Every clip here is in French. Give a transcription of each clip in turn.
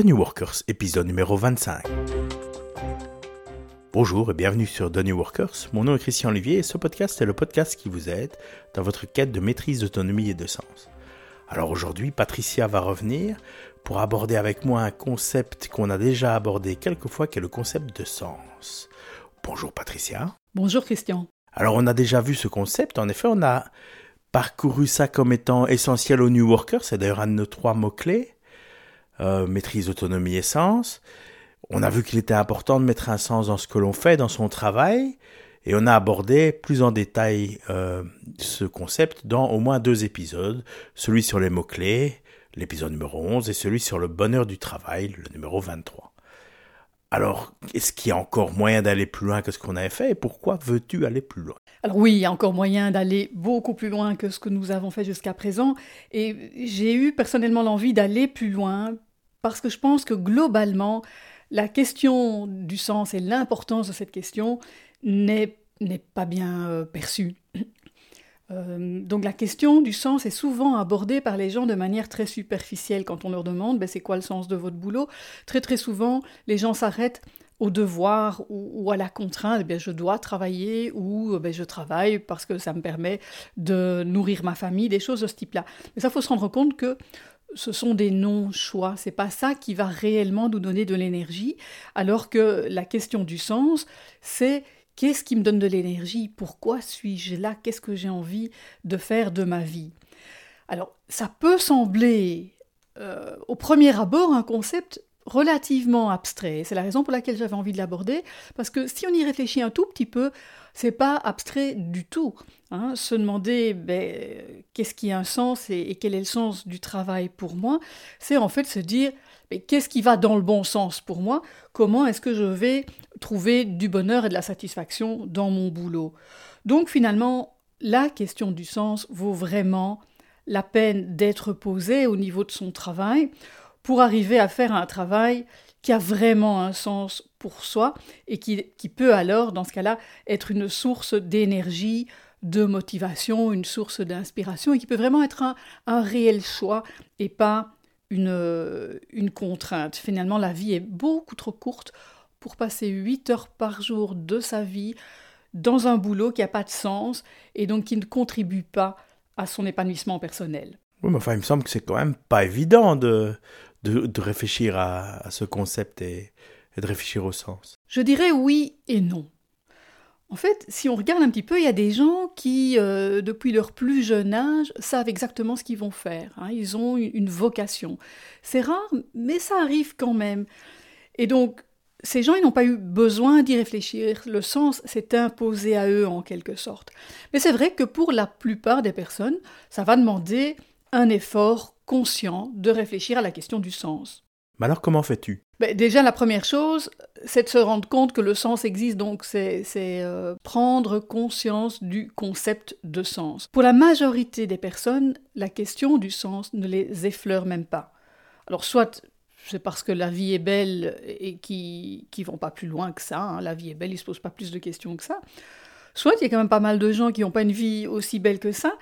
The New Workers, épisode numéro 25. Bonjour et bienvenue sur The New Workers. Mon nom est Christian Olivier et ce podcast est le podcast qui vous aide dans votre quête de maîtrise d'autonomie et de sens. Alors aujourd'hui, Patricia va revenir pour aborder avec moi un concept qu'on a déjà abordé quelques fois, qui est le concept de sens. Bonjour Patricia. Bonjour Christian. Alors on a déjà vu ce concept, en effet on a parcouru ça comme étant essentiel au New Worker, c'est d'ailleurs un de nos trois mots-clés, euh, maîtrise, autonomie et sens. On a vu qu'il était important de mettre un sens dans ce que l'on fait, dans son travail, et on a abordé plus en détail euh, ce concept dans au moins deux épisodes, celui sur les mots-clés, l'épisode numéro 11, et celui sur le bonheur du travail, le numéro 23. Alors, est-ce qu'il y a encore moyen d'aller plus loin que ce qu'on avait fait? Et pourquoi veux-tu aller plus loin? Alors oui, il y a encore moyen d'aller beaucoup plus loin que ce que nous avons fait jusqu'à présent. Et j'ai eu personnellement l'envie d'aller plus loin parce que je pense que globalement, la question du sens et l'importance de cette question n'est pas bien euh, perçue. Euh, donc la question du sens est souvent abordée par les gens de manière très superficielle quand on leur demande ben, c'est quoi le sens de votre boulot. Très très souvent, les gens s'arrêtent au devoir ou, à la contrainte, eh je dois travailler ou ben, je travaille parce que ça me permet de nourrir ma famille, des choses de ce type-là. Mais ça, faut se rendre compte que ce sont des non-choix. C'est pas ça qui va réellement nous donner de l'énergie, alors que la question du sens, c'est Qu'est-ce qui me donne de l'énergie? Pourquoi suis-je là? Qu'est-ce que j'ai envie de faire de ma vie? Alors, ça peut sembler euh, au premier abord un concept relativement abstrait. C'est la raison pour laquelle j'avais envie de l'aborder, parce que si on y réfléchit un tout petit peu, c'est pas abstrait du tout. Hein. Se demander ben, qu'est-ce qui a un sens et, quel est le sens du travail pour moi, c'est en fait se dire qu'est-ce qui va dans le bon sens pour moi Comment est-ce que je vais trouver du bonheur et de la satisfaction dans mon boulot Donc finalement, la question du sens vaut vraiment la peine d'être posée au niveau de son travail pour arriver à faire un travail qui a vraiment un sens pour soi et qui, peut alors, dans ce cas-là, être une source d'énergie, de motivation, une source d'inspiration et qui peut vraiment être un, un réel choix et pas une, une contrainte. Finalement, la vie est beaucoup trop courte pour passer 8 heures par jour de sa vie dans un boulot qui n'a pas de sens et donc qui ne contribue pas à son épanouissement personnel. Oui, mais enfin, il me semble que c'est quand même pas évident de, de, réfléchir à, ce concept et, de réfléchir au sens. Je dirais oui et non. En fait, si on regarde un petit peu, il y a des gens qui, euh, depuis leur plus jeune âge, savent exactement ce qu'ils vont faire. Hein. Ils ont une vocation. C'est rare, mais ça arrive quand même. Et donc, ces gens, ils n'ont pas eu besoin d'y réfléchir. Le sens s'est imposé à eux en quelque sorte. Mais c'est vrai que pour la plupart des personnes, ça va demander un effort conscient de réfléchir à la question du sens. Mais alors comment fais-tu? Ben, Déjà, la première chose, c'est de se rendre compte que le sens existe, donc c'est euh, prendre conscience du concept de sens. Pour la majorité des personnes, la question du sens ne les effleure même pas. Alors soit c'est parce que la vie est belle et qui qui vont pas plus loin que ça. Hein. La vie est belle, ils se posent pas plus de questions que ça. Soit il y a quand même pas mal de gens qui n'ont pas une vie aussi belle que ça,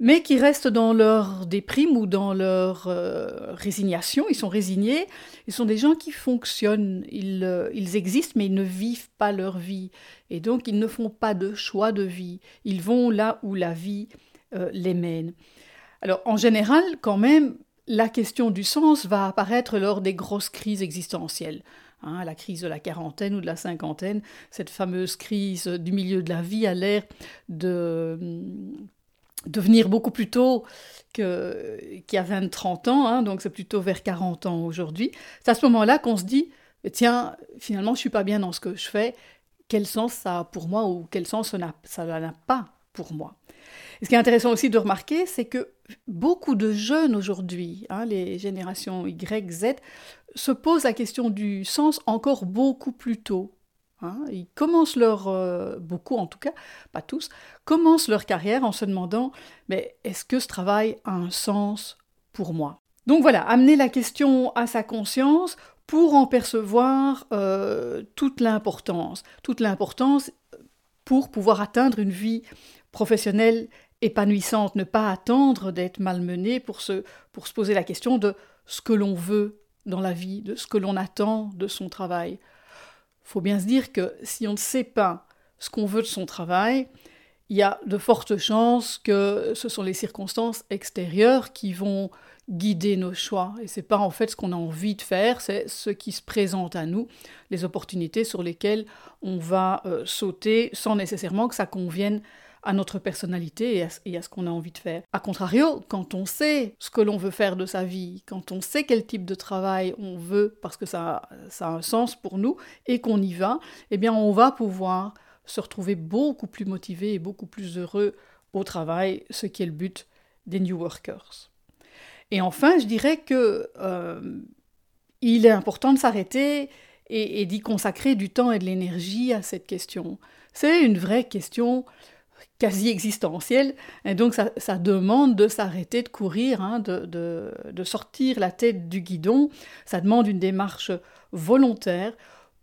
mais qui restent dans leur déprime ou dans leur euh, résignation. Ils sont résignés. Ils sont des gens qui fonctionnent. Ils, euh, ils, existent, mais ils ne vivent pas leur vie. Et donc, ils ne font pas de choix de vie. Ils vont là où la vie euh, les mène. Alors, en général, quand même, la question du sens va apparaître lors des grosses crises existentielles. Hein, la crise de la quarantaine ou de la cinquantaine, cette fameuse crise du milieu de la vie a l'air de, de venir beaucoup plus tôt qu'il y a 20-30 ans, hein, donc c'est plutôt vers 40 ans aujourd'hui. C'est à ce moment-là qu'on se dit, tiens, finalement, je suis pas bien dans ce que je fais, quel sens ça a pour moi ou quel sens ça n'a pas pour moi? Et ce qui est intéressant aussi de remarquer, c'est que beaucoup de jeunes aujourd'hui, hein, les générations Y, Z, se posent la question du sens encore beaucoup plus tôt. Hein. Ils commencent leur, euh, beaucoup en tout cas, pas tous, commencent leur carrière en se demandant, mais est-ce que ce travail a un sens pour moi? Donc voilà, amener la question à sa conscience pour en percevoir euh, toute l'importance, toute l'importance pour pouvoir atteindre une vie professionnelle épanouissante, ne pas attendre d'être malmené pour se, pour se poser la question de ce que l'on veut dans la vie, de ce que l'on attend de son travail. Faut bien se dire que si on ne sait pas ce qu'on veut de son travail, il y a de fortes chances que ce sont les circonstances extérieures qui vont guider nos choix. Et c'est pas en fait ce qu'on a envie de faire, c'est ce qui se présente à nous, les opportunités sur lesquelles on va euh, sauter sans nécessairement que ça convienne à notre personnalité et à, ce qu'on a envie de faire. A contrario, quand on sait ce que l'on veut faire de sa vie, quand on sait quel type de travail on veut parce que ça, a un sens pour nous et qu'on y va, eh bien on va pouvoir se retrouver beaucoup plus motivé et beaucoup plus heureux au travail, ce qui est le but des New Workers. Et enfin, je dirais que euh, il est important de s'arrêter et, d'y consacrer du temps et de l'énergie à cette question. C'est une vraie question quasi existentielle, et donc ça, demande de s'arrêter de courir, hein, de, de, sortir la tête du guidon, ça demande une démarche volontaire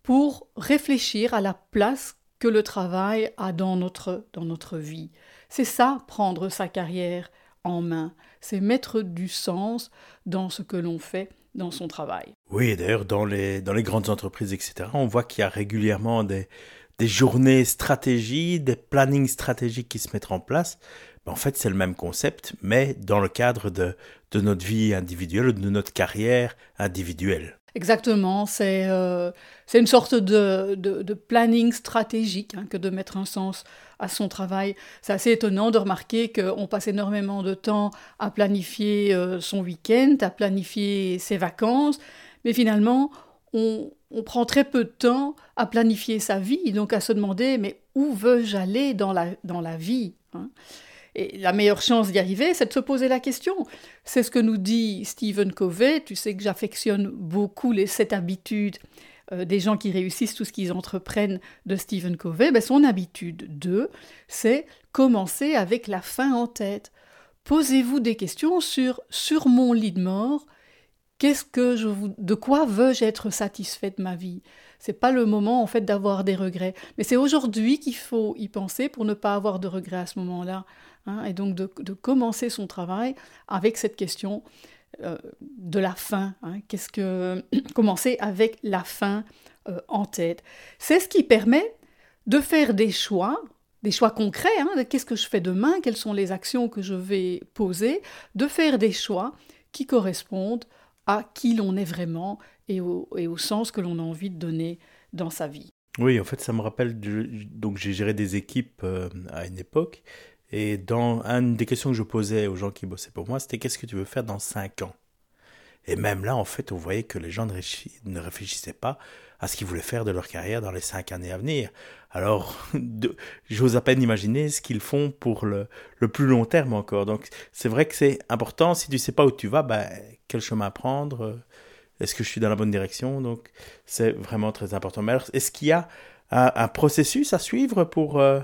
pour réfléchir à la place que le travail a dans notre, dans notre vie. C'est ça, prendre sa carrière en main, c'est mettre du sens dans ce que l'on fait dans son travail. Oui, d'ailleurs, dans les, dans les grandes entreprises, etc., on voit qu'il y a régulièrement des, des journées stratégies, des plannings stratégiques qui se mettent en place. Ben, en fait, c'est le même concept, mais dans le cadre de, de notre vie individuelle, de notre carrière individuelle. Exactement, c'est euh, une sorte de, de, planning stratégique hein, que de mettre un sens à son travail. C'est assez étonnant de remarquer qu'on passe énormément de temps à planifier euh, son week-end, à planifier ses vacances, mais finalement, on, on, prend très peu de temps à planifier sa vie, donc à se demander mais où veux-je aller dans la, dans la vie hein? Et la meilleure chance d'y arriver, c'est de se poser la question. C'est ce que nous dit Stephen Covey. Tu sais que j'affectionne beaucoup les sept habitudes euh, des gens qui réussissent tout ce qu'ils entreprennent de Stephen Covey. Ben, son habitude 2, c'est commencer avec la fin en tête. Posez-vous des questions sur sur mon lit de mort, de quoi veux-je être satisfait de ma vie? C'est pas le moment en fait d'avoir des regrets, mais c'est aujourd'hui qu'il faut y penser pour ne pas avoir de regrets à ce moment-là. Hein, et donc de, commencer son travail avec cette question euh, de la fin. Hein. Qu'est-ce que commencer avec la fin euh, en tête? C'est ce qui permet de faire des choix, des choix concrets. Hein, qu'est-ce que je fais demain? Quelles sont les actions que je vais poser? De faire des choix qui correspondent à qui l'on est vraiment et au, sens que l'on a envie de donner dans sa vie. Oui, en fait, ça me rappelle, donc j'ai géré des équipes euh, à une époque, et dans une des questions que je posais aux gens qui bossaient pour moi, c'était qu'est-ce que tu veux faire dans 5 ans? Et même là, en fait, on voyait que les gens ne réfléchissaient pas à ce qu'ils voulaient faire de leur carrière dans les 5 années à venir. Alors, j'ose à peine imaginer ce qu'ils font pour le, le, plus long terme encore. Donc, c'est vrai que c'est important. Si tu sais pas où tu vas, ben, quel chemin prendre Est-ce que je suis dans la bonne direction? Donc, c'est vraiment très important. Mais alors, est-ce qu'il y a un, processus à suivre pour, euh,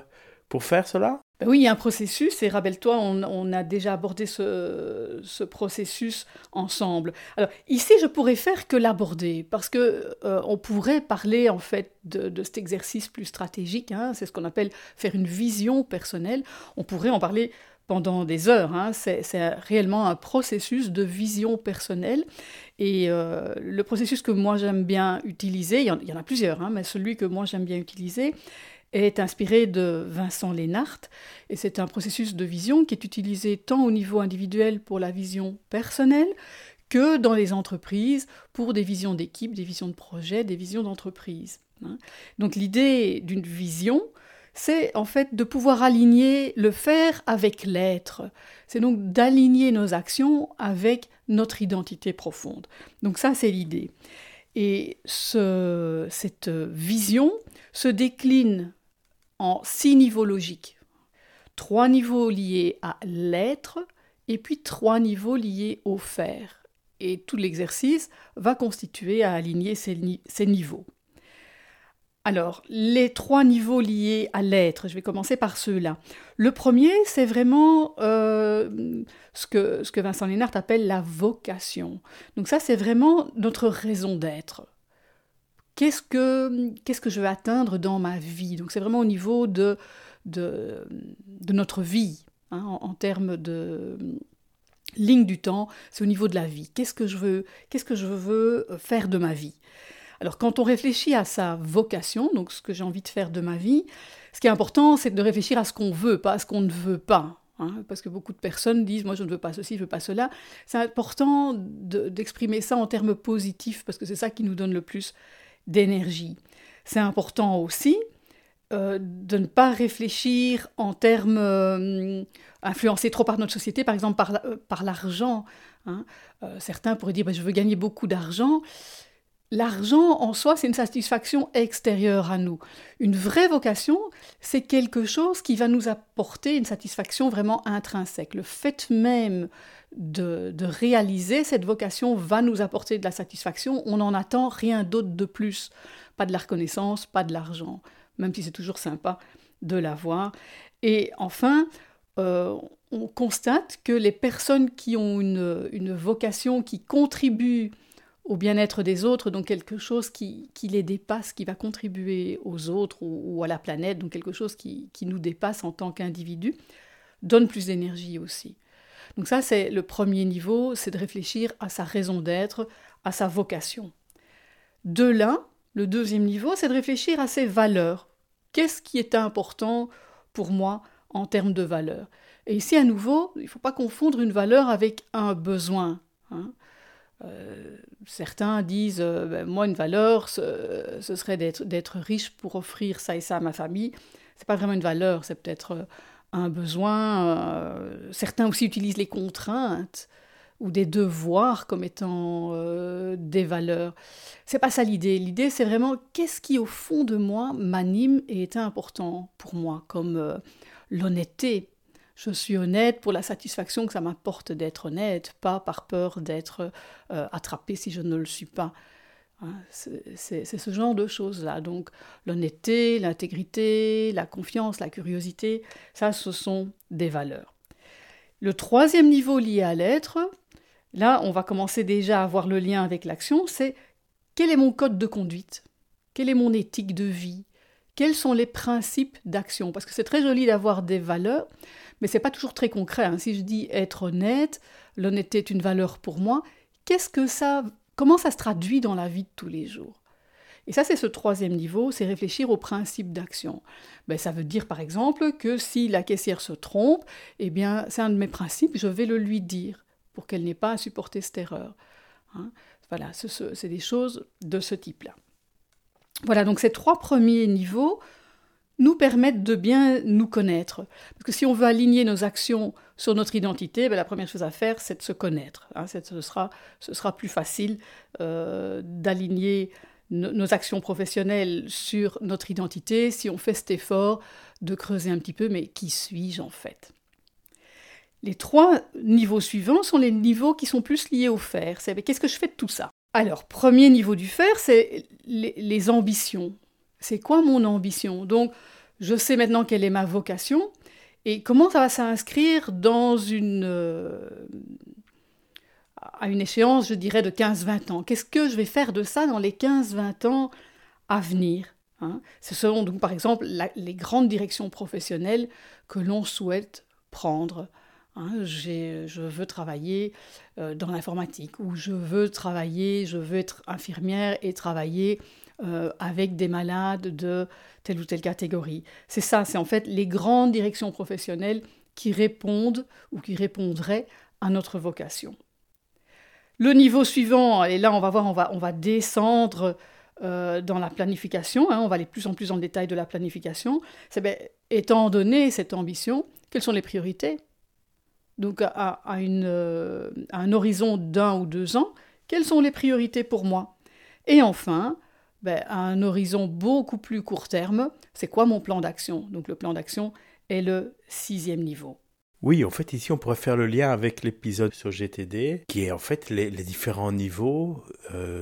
pour faire cela? Ben oui, il y a un processus, et rappelle-toi, on, a déjà abordé ce, processus ensemble. Alors ici, je pourrais faire que l'aborder, parce que euh, on pourrait parler en fait de, cet exercice plus stratégique, hein. c'est ce qu'on appelle faire une vision personnelle. On pourrait en parler pendant des heures. Hein. C'est, réellement un processus de vision personnelle. Et euh, le processus que moi j'aime bien utiliser, il y en, a plusieurs, hein, mais celui que moi j'aime bien utiliser, est inspiré de Vincent Lénart et c'est un processus de vision qui est utilisé tant au niveau individuel pour la vision personnelle que dans les entreprises pour des visions d'équipe, des visions de projet, des visions d'entreprise. Hein. Donc l'idée d'une vision, c'est en fait de pouvoir aligner le faire avec l'être. C'est donc d'aligner nos actions avec notre identité profonde. Donc ça, c'est l'idée. Et cette vision se décline en six niveaux logiques. Trois niveaux liés à l'être et puis trois niveaux liés au faire. Et tout l'exercice va constituer à aligner ces, niveaux. Alors, les trois niveaux liés à l'être, je vais commencer par ceux-là. Le premier, c'est vraiment euh, ce, que, ce que Vincent Lénart appelle la vocation. Donc ça, c'est vraiment notre raison d'être qu'est-ce que, je veux atteindre dans ma vie? Donc c'est vraiment au niveau de, notre vie, hein, en, termes de, ligne du temps, c'est au niveau de la vie. Qu'est-ce que je veux, faire de ma vie? Alors quand on réfléchit à sa vocation, donc ce que j'ai envie de faire de ma vie, ce qui est important, c'est de réfléchir à ce qu'on veut, pas à ce qu'on ne veut pas. Hein, parce que beaucoup de personnes disent moi je ne veux pas ceci, je ne veux pas cela. C'est important d'exprimer ça en termes positifs parce que c'est ça qui nous donne le plus d'énergie. C'est important aussi euh, de ne pas réfléchir en termes euh, influencés trop par notre société, par exemple par, euh, l'argent. Hein. certains pourraient dire bah, je veux gagner beaucoup d'argent. L'argent en soi, c'est une satisfaction extérieure à nous. Une vraie vocation, c'est quelque chose qui va nous apporter une satisfaction vraiment intrinsèque. Le fait même de, réaliser cette vocation va nous apporter de la satisfaction. On n'en attend rien d'autre de plus. Pas de la reconnaissance, pas de l'argent, même si c'est toujours sympa de l'avoir. Et enfin, euh, on constate que les personnes qui ont une, une vocation qui contribue au bien-être des autres, donc quelque chose qui, les dépasse, qui va contribuer aux autres ou, à la planète, donc quelque chose qui, nous dépasse en tant qu'individu, donne plus d'énergie aussi. Donc ça, c'est le premier niveau, c'est de réfléchir à sa raison d'être, à sa vocation. De là, le deuxième niveau, c'est de réfléchir à ses valeurs. Qu'est-ce qui est important pour moi en termes de valeurs? Et ici, à nouveau, il ne faut pas confondre une valeur avec un besoin. Hein. Euh, certains disent, euh, ben, moi, une valeur, ce, serait d'être riche pour offrir ça et ça à ma famille. C'est pas vraiment une valeur, c'est peut-être euh, un besoin. certains aussi utilisent les contraintes ou des devoirs comme étant des valeurs. C'est pas ça l'idée. L'idée, c'est vraiment qu'est-ce qui, au fond de moi, m'anime et est important pour moi, comme l'honnêteté, je suis honnête pour la satisfaction que ça m'apporte d'être honnête, pas par peur d'être euh, attrapé si je ne le suis pas. Hein, c'est ce genre de choses-là. Donc l'honnêteté, l'intégrité, la confiance, la curiosité, ça ce sont des valeurs. Le troisième niveau lié à l'être, là on va commencer déjà à voir le lien avec l'action, c'est quel est mon code de conduite? Quelle est mon éthique de vie? Quels sont les principes d'action? Parce que c'est très joli d'avoir des valeurs, mais c'est pas toujours très concret. Hein. Si je dis être honnête, l'honnêteté est une valeur pour moi, qu'est-ce que ça, comment ça se traduit dans la vie de tous les jours? Et ça, c'est ce troisième niveau, c'est réfléchir au principe d'action. Ben, ça veut dire par exemple que si la caissière se trompe, eh bien, c'est un de mes principes, je vais le lui dire pour qu'elle n'ait pas à supporter cette erreur. Hein. voilà, c'est des choses de ce type-là. Voilà, donc ces trois premiers niveaux nous permettent de bien nous connaître. Parce que si on veut aligner nos actions sur notre identité, ben la première chose à faire, c'est de se connaître. Hein. ce, sera, plus facile euh, d'aligner nos actions professionnelles sur notre identité si on fait cet effort de creuser un petit peu, mais qui suis-je en fait? Les trois niveaux suivants sont les niveaux qui sont plus liés au faire. C'est qu'est-ce que je fais de tout ça? Alors, premier niveau du faire, c'est les, ambitions. C'est quoi mon ambition? Donc, je sais maintenant quelle est ma vocation et comment ça va s'inscrire dans une, euh, à une échéance, je dirais, de 15-20 ans? Qu'est-ce que je vais faire de ça dans les 15-20 ans à venir hein? Ce sont donc, par exemple, les grandes directions professionnelles que l'on souhaite prendre. Hein. je veux travailler euh, dans l'informatique ou je veux travailler, je veux être infirmière et travailler euh, avec des malades de telle ou telle catégorie. C'est ça, c'est en fait les grandes directions professionnelles qui répondent ou qui répondraient à notre vocation. Le niveau suivant, et là on va voir, on va, descendre euh, dans la planification, hein, on va aller plus en plus le détail de la planification, c'est ben, étant donné cette ambition, quelles sont les priorités? Donc euh, à un horizon d'un ou deux ans, quelles sont les priorités pour moi? Et enfin, ben, à un horizon beaucoup plus court terme, c'est quoi mon plan d'action? Donc le plan d'action est le sixième niveau. Oui, en fait, ici, on pourrait faire le lien avec l'épisode sur GTD, qui est en fait les, différents niveaux euh,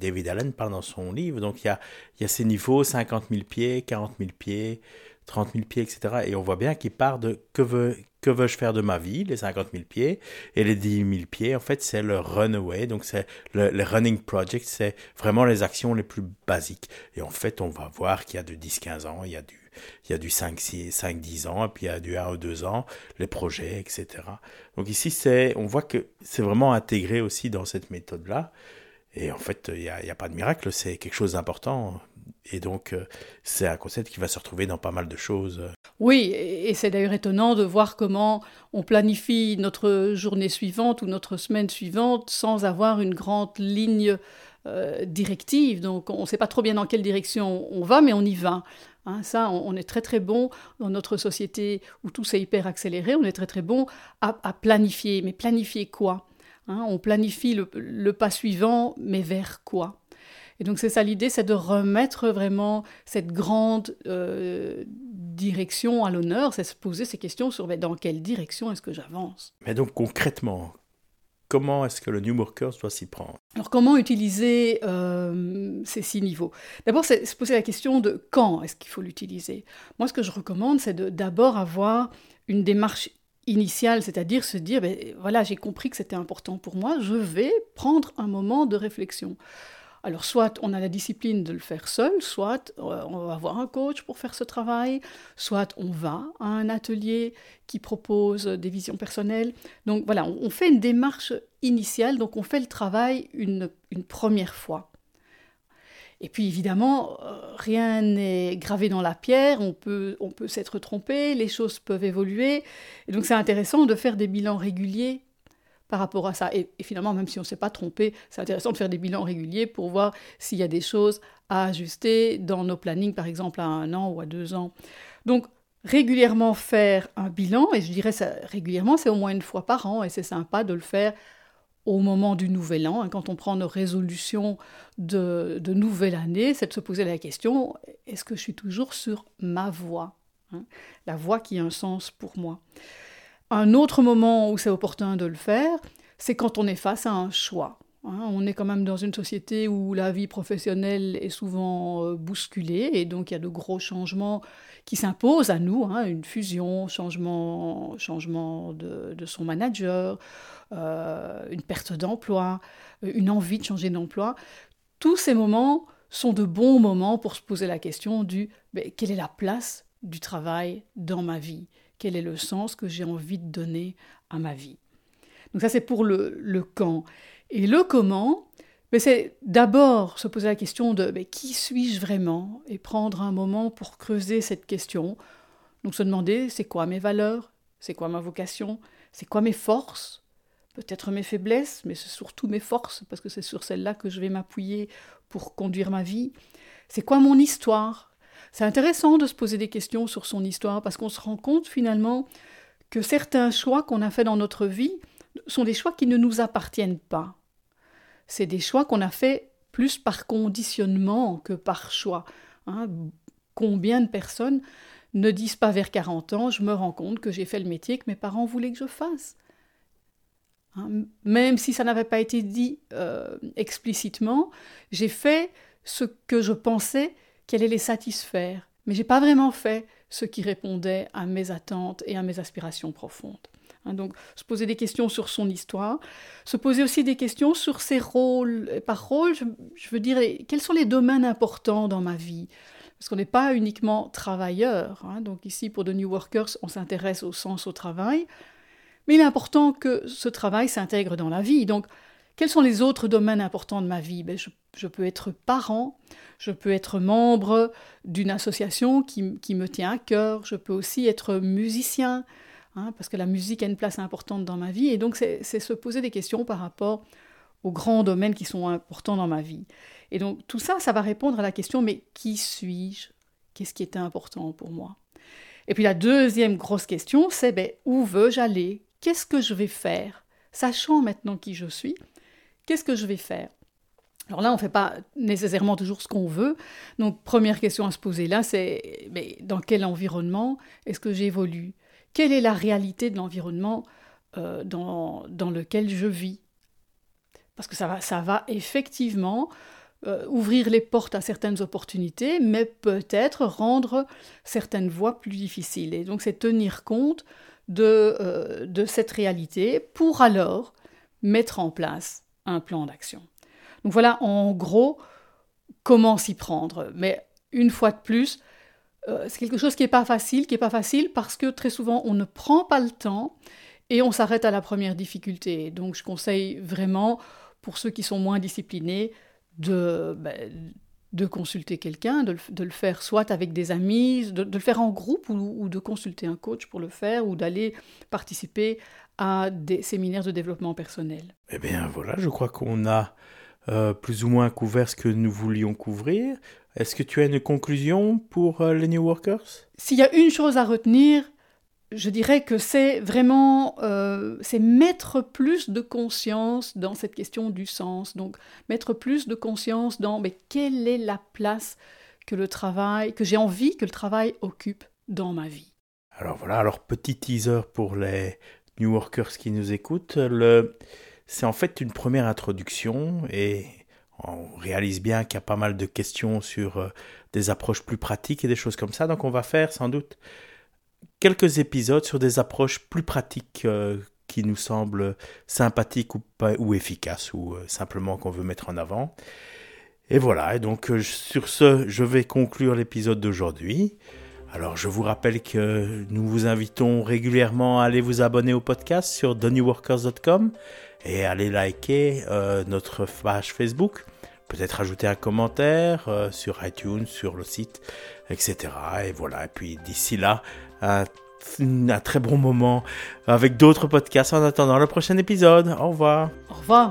David Allen parle dans son livre. Donc, il y a, y a ces niveaux, 50 000 pieds, 40 000 pieds, 30 000 pieds, etc. Et on voit bien qu'il part de que veut, que veux-je faire de ma vie, les 50 000 pieds, et les 10 000 pieds, en fait, c'est le runaway, donc c'est le, running project, c'est vraiment les actions les plus basiques. Et en fait, on va voir qu'il y a de 10-15 ans, il y a du il y a du 5, 10 ans, et puis il y a du 1 ou 2 ans, les projets, etc. Donc ici, c'est, on voit que c'est vraiment intégré aussi dans cette méthode-là. Et en fait, il n'y a, pas de miracle, c'est quelque chose d'important. Et donc, euh, c'est un concept qui va se retrouver dans pas mal de choses. Oui, et c'est d'ailleurs étonnant de voir comment on planifie notre journée suivante ou notre semaine suivante sans avoir une grande ligne euh, directive. Donc, on ne sait pas trop bien dans quelle direction on va, mais on y va. Hein, ça, on, est très très bon dans notre société où tout s'est hyper accéléré. On est très très bon à, planifier. Mais planifier quoi? Hein, On planifie le, pas suivant, mais vers quoi? Et donc c'est ça l'idée, c'est de remettre vraiment cette grande euh, direction à l'honneur, c'est se poser ces questions sur dans quelle direction est-ce que j'avance? Mais donc concrètement, comment est-ce que le New Workers doit s'y prendre? Alors comment utiliser euh, ces six niveaux? D'abord, c'est se poser la question de quand est-ce qu'il faut l'utiliser? Moi, ce que je recommande, c'est d'abord avoir une démarche initiale, c'est-à-dire se dire, ben, voilà, j'ai compris que c'était important pour moi, je vais prendre un moment de réflexion. Alors soit on a la discipline de le faire seul, soit euh, on va avoir un coach pour faire ce travail, soit on va à un atelier qui propose des visions personnelles. Donc voilà, on fait une démarche initiale, donc on fait le travail une, première fois. Et puis évidemment, euh, rien n'est gravé dans la pierre, on peut, s'être trompé, les choses peuvent évoluer. Et donc c'est intéressant de faire des bilans réguliers par rapport à ça. Et, finalement, même si on ne s'est pas trompé, c'est intéressant de faire des bilans réguliers pour voir s'il y a des choses à ajuster dans nos plannings, par exemple à un an ou à deux ans. Donc, régulièrement faire un bilan, et je dirais régulièrement, c'est au moins une fois par an, et c'est sympa de le faire au moment du nouvel an, hein, quand on prend nos résolutions de, nouvelle année, c'est de se poser la question, est-ce que je suis toujours sur ma voie hein, La voie qui a un sens pour moi? Un autre moment où c'est opportun de le faire, c'est quand on est face à un choix. Hein. on est quand même dans une société où la vie professionnelle est souvent euh, bousculée et donc il y a de gros changements qui s'imposent à nous, hein. une fusion, changement, changement de, son manager, euh, une perte d'emploi, une envie de changer d'emploi. Tous ces moments sont de bons moments pour se poser la question du quelle est la place du travail dans ma vie? Quel est le sens que j'ai envie de donner à ma vie? Donc ça c'est pour le, quand. Et le comment, mais c'est d'abord se poser la question de qui suis-je vraiment et prendre un moment pour creuser cette question. Donc se demander c'est quoi mes valeurs, c'est quoi ma vocation, c'est quoi mes forces, peut-être mes faiblesses, mais c'est surtout mes forces parce que c'est sur celles-là que je vais m'appuyer pour conduire ma vie. C'est quoi mon histoire? C'est intéressant de se poser des questions sur son histoire parce qu'on se rend compte finalement que certains choix qu'on a faits dans notre vie sont des choix qui ne nous appartiennent pas. C'est des choix qu'on a faits plus par conditionnement que par choix. Hein. Combien de personnes ne disent pas vers 40 ans, je me rends compte que j'ai fait le métier que mes parents voulaient que je fasse hein. Même si ça n'avait pas été dit euh, explicitement, j'ai fait ce que je pensais qu'elle allait les satisfaire, mais j'ai pas vraiment fait ce qui répondait à mes attentes et à mes aspirations profondes. Hein, donc, se poser des questions sur son histoire, se poser aussi des questions sur ses rôles. par rôle, je, veux dire, quels sont les domaines importants dans ma vie? Parce qu'on n'est pas uniquement travailleur. Hein, donc, ici, pour The New Workers, on s'intéresse au sens au travail. Mais il est important que ce travail s'intègre dans la vie. Donc, quels sont les autres domaines importants de ma vie? Ben, je, peux être parent, je peux être membre d'une association qui, me tient à cœur, je peux aussi être musicien, hein, parce que la musique a une place importante dans ma vie, et donc c'est se poser des questions par rapport aux grands domaines qui sont importants dans ma vie. Et donc tout ça, ça va répondre à la question, mais qui suis-je? Qu'est-ce qui est important pour moi? Et puis la deuxième grosse question, c'est ben, où veux-je aller? Qu'est-ce que je vais faire? Sachant maintenant qui je suis, Qu'est-ce que je vais faire? Alors là, on ne fait pas nécessairement toujours ce qu'on veut. Donc, première question à se poser là, c'est mais dans quel environnement est-ce que j'évolue? Quelle est la réalité de l'environnement euh, dans, dans, lequel je vis Parce que ça va, ça va effectivement euh, ouvrir les portes à certaines opportunités, mais peut-être rendre certaines voies plus difficiles. Et donc, c'est tenir compte de, euh, de cette réalité pour alors mettre en place un plan d'action. Donc voilà en gros comment s'y prendre. Mais une fois de plus, euh, c'est quelque chose qui n'est pas facile, qui n'est pas facile parce que très souvent on ne prend pas le temps et on s'arrête à la première difficulté. Donc je conseille vraiment pour ceux qui sont moins disciplinés de, ben, de consulter quelqu'un, de, le faire soit avec des amis, de, le faire en groupe ou, de consulter un coach pour le faire ou d'aller participer à des séminaires de développement personnel. Eh bien voilà, je crois qu'on a euh, plus ou moins couvert ce que nous voulions couvrir. Est-ce que tu as une conclusion pour euh, les New Workers? S'il y a une chose à retenir, je dirais que c'est vraiment euh, c'est mettre plus de conscience dans cette question du sens. Donc mettre plus de conscience dans mais quelle est la place que le travail, que j'ai envie que le travail occupe dans ma vie? Alors voilà, alors petit teaser pour les New Workers qui nous écoutent. Le... C'est en fait une première introduction et on réalise bien qu'il y a pas mal de questions sur euh, des approches plus pratiques et des choses comme ça. Donc on va faire sans doute quelques épisodes sur des approches plus pratiques euh, qui nous semblent sympathiques ou, pas, ou efficaces ou euh, simplement qu'on veut mettre en avant. Et voilà, et donc sur ce, je vais conclure l'épisode d'aujourd'hui. Alors je vous rappelle que nous vous invitons régulièrement à aller vous abonner au podcast sur thenewworkers.com et aller liker notre page Facebook, peut-être ajouter un commentaire sur iTunes, sur le site, etc. Et voilà, et puis d'ici là, un très bon moment avec d'autres podcasts en attendant le prochain épisode. Au revoir. Au revoir.